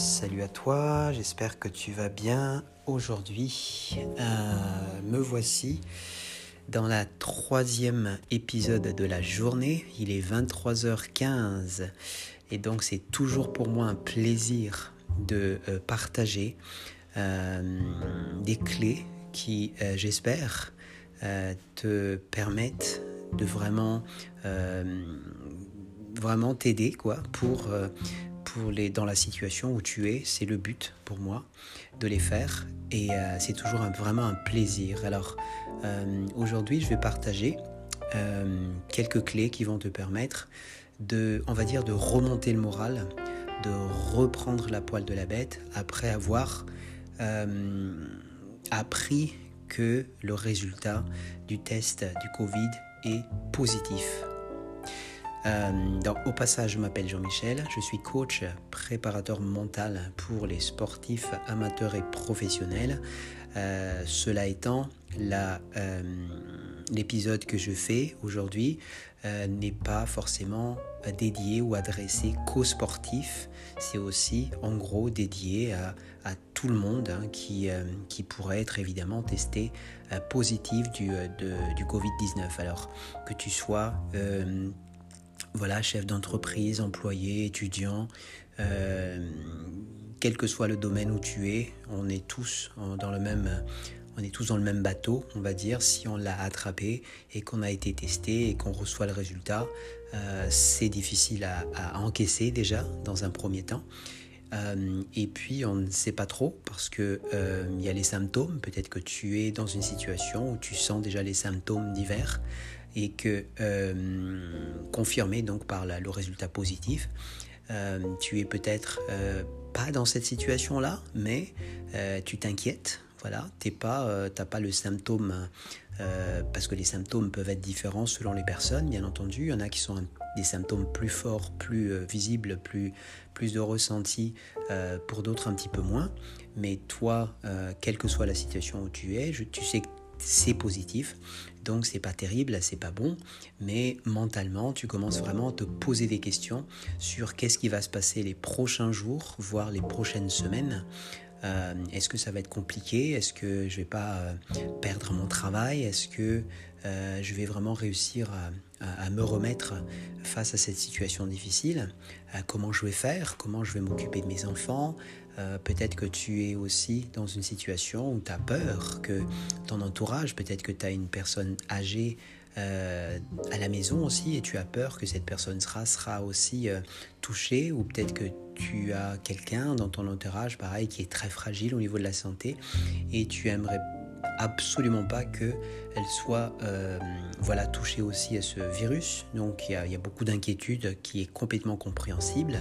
Salut à toi, j'espère que tu vas bien aujourd'hui. Euh, me voici dans la troisième épisode de la journée. Il est 23h15 et donc c'est toujours pour moi un plaisir de euh, partager euh, des clés qui, j'espère, te permettent de vraiment vraiment t'aider quoi pour dans la situation où tu es. C'est le but pour moi de les faire et euh, c'est toujours vraiment un plaisir. Alors euh, aujourd'hui, je vais partager euh, quelques clés qui vont te permettre de, on va dire, de remonter le moral, de reprendre la poêle de la bête après avoir appris que le résultat du test du Covid est positif. Euh, au passage, je m'appelle Jean-Michel, je suis coach préparateur mental pour les sportifs amateurs et professionnels. Euh, cela étant, euh, l'épisode que je fais aujourd'hui n'est pas forcément dédié ou adressé qu'aux sportifs, c'est aussi en gros dédié à, tout le monde hein, qui, qui pourrait être évidemment testé positif du, du Covid-19. Alors que tu sois voilà, chef d'entreprise, employé, étudiant, euh, quel que soit le domaine où tu es, on est tous dans le même, on est tous dans le même bateau, on va dire, si on l'a attrapé et qu'on a été testé et qu'on reçoit le résultat, euh, c'est difficile à, encaisser déjà dans un premier temps. Euh, et puis on ne sait pas trop parce que il y a les symptômes. Peut-être que tu es dans une situation où tu sens déjà les symptômes divers et que euh, confirmé donc par le résultat positif, euh, tu es peut-être euh, pas dans cette situation-là, mais tu t'inquiètes. Voilà, t'es pas, t'as pas le symptôme parce que les symptômes peuvent être différents selon les personnes, bien entendu. Il y en a qui sont des symptômes plus forts, plus visibles, plus, plus de ressenti, pour d'autres un petit peu moins. Mais toi, quelle que soit la situation où tu es, tu sais que c'est positif. Donc c'est pas terrible, c'est pas bon, mais mentalement tu commences vraiment à te poser des questions sur qu'est-ce qui va se passer les prochains jours, voire les prochaines semaines. Euh, est-ce que ça va être compliqué? Est-ce que je vais pas euh, perdre mon travail? Est-ce que euh, je vais vraiment réussir à, à, me remettre face à cette situation difficile? Comment je vais faire? Comment je vais m'occuper de mes enfants? Euh, peut-être que tu es aussi dans une situation où tu as peur que ton entourage, peut-être que tu as une personne âgée euh, à la maison aussi et tu as peur que cette personne sera, aussi euh, touchée ou peut-être que tu as quelqu'un dans ton entourage, pareil, qui est très fragile au niveau de la santé et tu aimerais absolument pas qu'elle soit voilà, touchée aussi à ce virus. Donc il y a, il y a beaucoup d'inquiétudes qui est complètement compréhensible.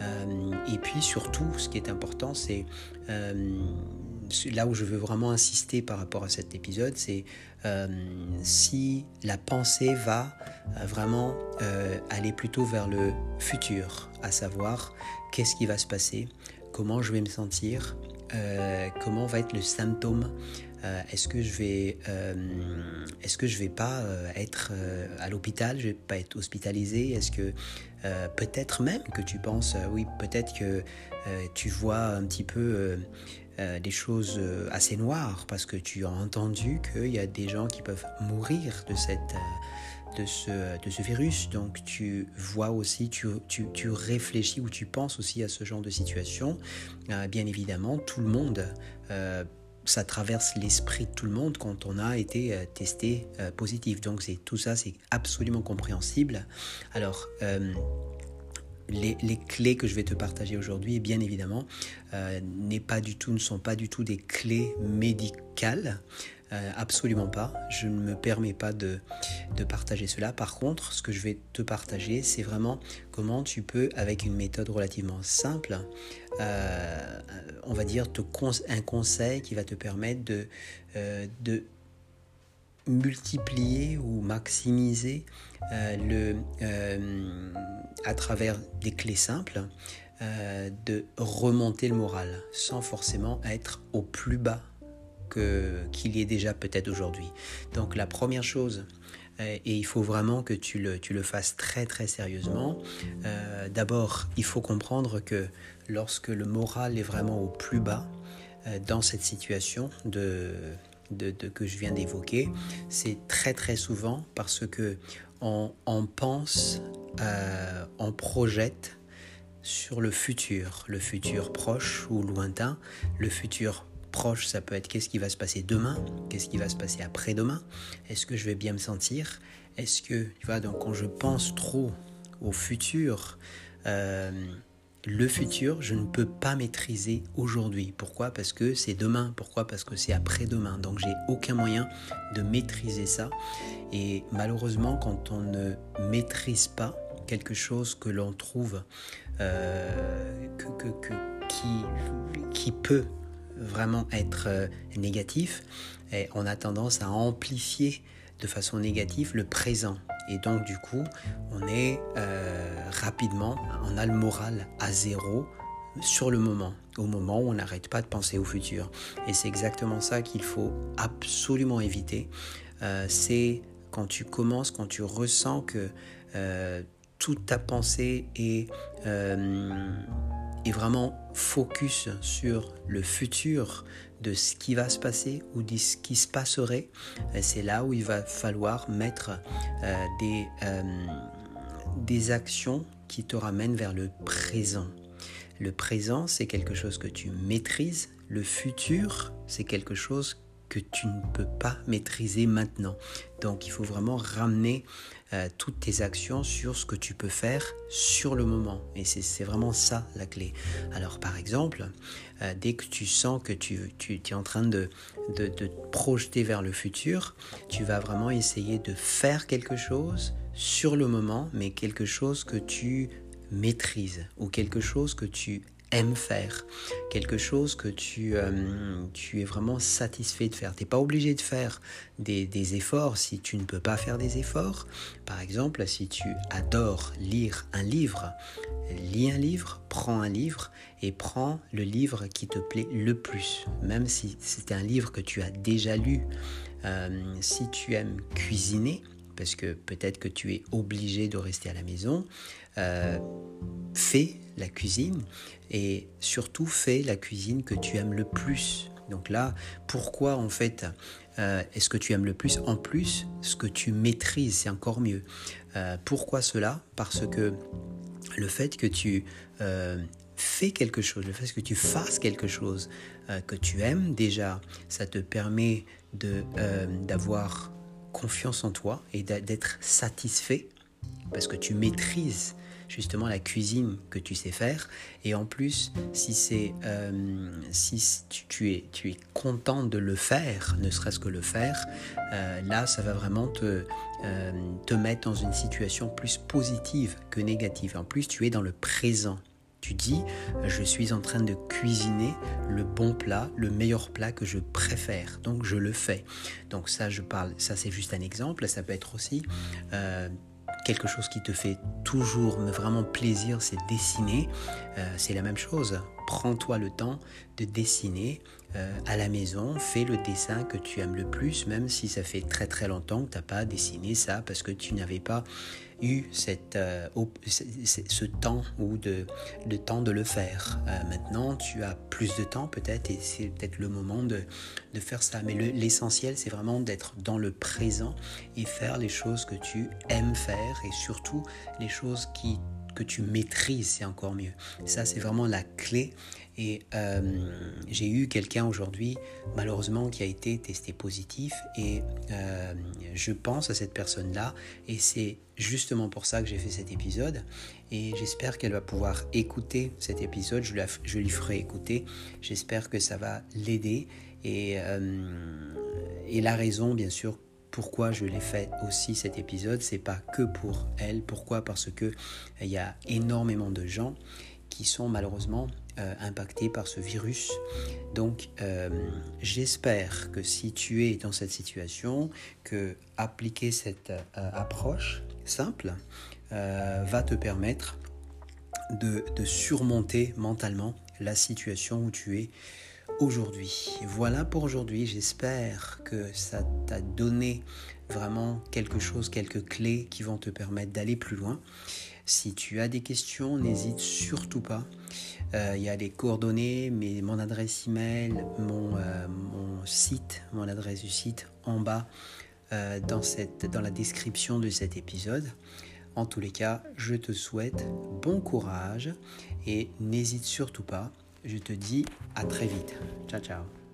Euh, et puis surtout, ce qui est important, c'est euh, là où je veux vraiment insister par rapport à cet épisode, c'est euh, si la pensée va vraiment aller plutôt vers le futur, à savoir qu'est-ce qui va se passer, comment je vais me sentir, comment va être le symptôme euh, est-ce que je vais, euh, est-ce que je vais pas euh, être à l'hôpital, je vais pas être hospitalisé Est-ce que peut-être même que tu penses, oui, peut-être que tu vois un petit peu des choses assez noires parce que tu as entendu qu'il y a des gens qui peuvent mourir de cette de ce, de ce virus. Donc tu vois aussi, tu, tu, tu, réfléchis ou tu penses aussi à ce genre de situation. bien évidemment, tout le monde ça traverse l'esprit de tout le monde quand on a été euh, testé euh, positif. Donc tout ça, c'est absolument compréhensible. Alors euh, les, clés que je vais te partager aujourd'hui, bien évidemment, n'est pas du tout, ne sont pas du tout des clés médicales. Euh, absolument pas. Je ne me permets pas de, partager cela. Par contre, ce que je vais te partager, c'est vraiment comment tu peux, avec une méthode relativement simple, euh, on va dire te un conseil qui va te permettre euh, de multiplier ou maximiser le, à travers des clés simples. de remonter le moral sans forcément être au plus bas qu'il y ait déjà peut-être aujourd'hui. Donc la première chose et il faut vraiment que tu le, tu le fasses très très sérieusement. D'abord, il faut comprendre que lorsque le moral est vraiment au plus bas dans cette situation de, de, que je viens d'évoquer, c'est très très souvent parce que on, pense, on projette sur le futur, le futur proche ou lointain, le futur proche, ça peut être qu'est-ce qui va se passer demain, qu'est-ce qui va se passer après-demain, est-ce que je vais bien me sentir, est-ce que, tu vois, donc quand je pense trop au futur, euh, le futur, je ne peux pas maîtriser aujourd'hui. Pourquoi? Parce que c'est demain. Pourquoi? Parce que c'est après-demain. Donc j'ai aucun moyen de maîtriser ça. Et malheureusement, quand on ne maîtrise pas quelque chose que l'on trouve euh, qui, peut vraiment être euh, négatif, et on a tendance à amplifier de façon négative le présent. Et donc du coup, on est euh, rapidement, on a le moral à zéro sur le moment, au moment où on n'arrête pas de penser au futur. Et c'est exactement ça qu'il faut absolument éviter. c'est quand tu commences, quand tu ressens que toute ta pensée est, euh, vraiment focus sur le futur de ce qui va se passer ou de ce qui se passerait, c'est là où il va falloir mettre euh, des, euh, des actions qui te ramènent vers le présent. Le présent, c'est quelque chose que tu maîtrises. Le futur, c'est quelque chose que tu ne peux pas maîtriser maintenant. Donc il faut vraiment ramener euh, toutes tes actions sur ce que tu peux faire sur le moment. Et c'est vraiment ça la clé. Alors par exemple, euh, dès que tu sens que tu, es en train de, de, de te projeter vers le futur, tu vas vraiment essayer de faire quelque chose sur le moment, mais quelque chose que tu maîtrises ou quelque chose que tu aimes faire, quelque chose que tu, euh, tu es vraiment satisfait de faire. Tu n'es pas obligé de faire des, des, efforts si tu ne peux pas faire des efforts. Par exemple, si tu adores lire un livre, lis un livre, prends un livre et prends le livre qui te plaît le plus. Même si c'est un livre que tu as déjà lu, euh, si tu aimes cuisiner, parce que peut-être que tu es obligé de rester à la maison, euh, fais la cuisine et surtout fais la cuisine que tu aimes le plus. Donc là, pourquoi en fait euh, est-ce que tu aimes le plus En plus, ce que tu maîtrises, c'est encore mieux. Euh, pourquoi cela? Parce que le fait que tu fais quelque chose, le fait que tu fasses quelque chose que tu aimes déjà, ça te permet d'avoir confiance en toi et d'être satisfait parce que tu maîtrises justement la cuisine que tu sais faire. Et en plus si c'est euh, si tu, es tu es content de le faire ne serait-ce que le faire euh, là ça va vraiment te euh, te mettre dans une situation plus positive que négative. En plus tu es dans le présent dis, je suis en train de cuisiner le bon plat, le meilleur plat que je préfère. Donc je le fais. Donc ça, je parle, ça c'est juste un exemple. Ça peut être aussi euh, quelque chose qui te fait toujours vraiment plaisir, c'est dessiner. Euh, c'est la même chose. Prends-toi le temps de dessiner euh, à la maison. Fais le dessin que tu aimes le plus, même si ça fait très très longtemps que tu n'as pas dessiné ça parce que tu n'avais pas eu cette, euh, ce temps ou de, le temps de le faire. maintenant, tu as plus de temps peut-être et c'est peut-être le moment de, de faire ça. Mais l'essentiel, c'est vraiment d'être dans le présent et faire les choses que tu aimes faire et surtout les choses qui que tu maîtrises, c'est encore mieux. Ça, c'est vraiment la clé. Et euh, j'ai eu quelqu'un aujourd'hui, malheureusement, qui a été testé positif. Et euh, je pense à cette personne-là. Et c'est justement pour ça que j'ai fait cet épisode. Et j'espère qu'elle va pouvoir écouter cet épisode. Je, lui ferai écouter. J'espère que ça va l'aider. Et, euh, et la raison, bien sûr, pourquoi je l'ai fait aussi cet épisode, c'est pas que pour elle. Pourquoi? Parce que il y a énormément de gens qui sont malheureusement euh, impactés par ce virus. Donc euh, j'espère que si tu es dans cette situation, que appliquer cette euh, approche simple va te permettre de surmonter mentalement la situation où tu es aujourd'hui. Voilà pour aujourd'hui. J'espère que ça t'a donné vraiment quelque chose, quelques clés qui vont te permettre d'aller plus loin. Si tu as des questions, n'hésite surtout pas. Euh, il y a les coordonnées, mais mon adresse email, mon, euh, mon site, mon adresse du site en bas euh, dans, dans la description de cet épisode. En tous les cas, je te souhaite bon courage et n'hésite surtout pas. Je te dis à très vite. Ciao ciao.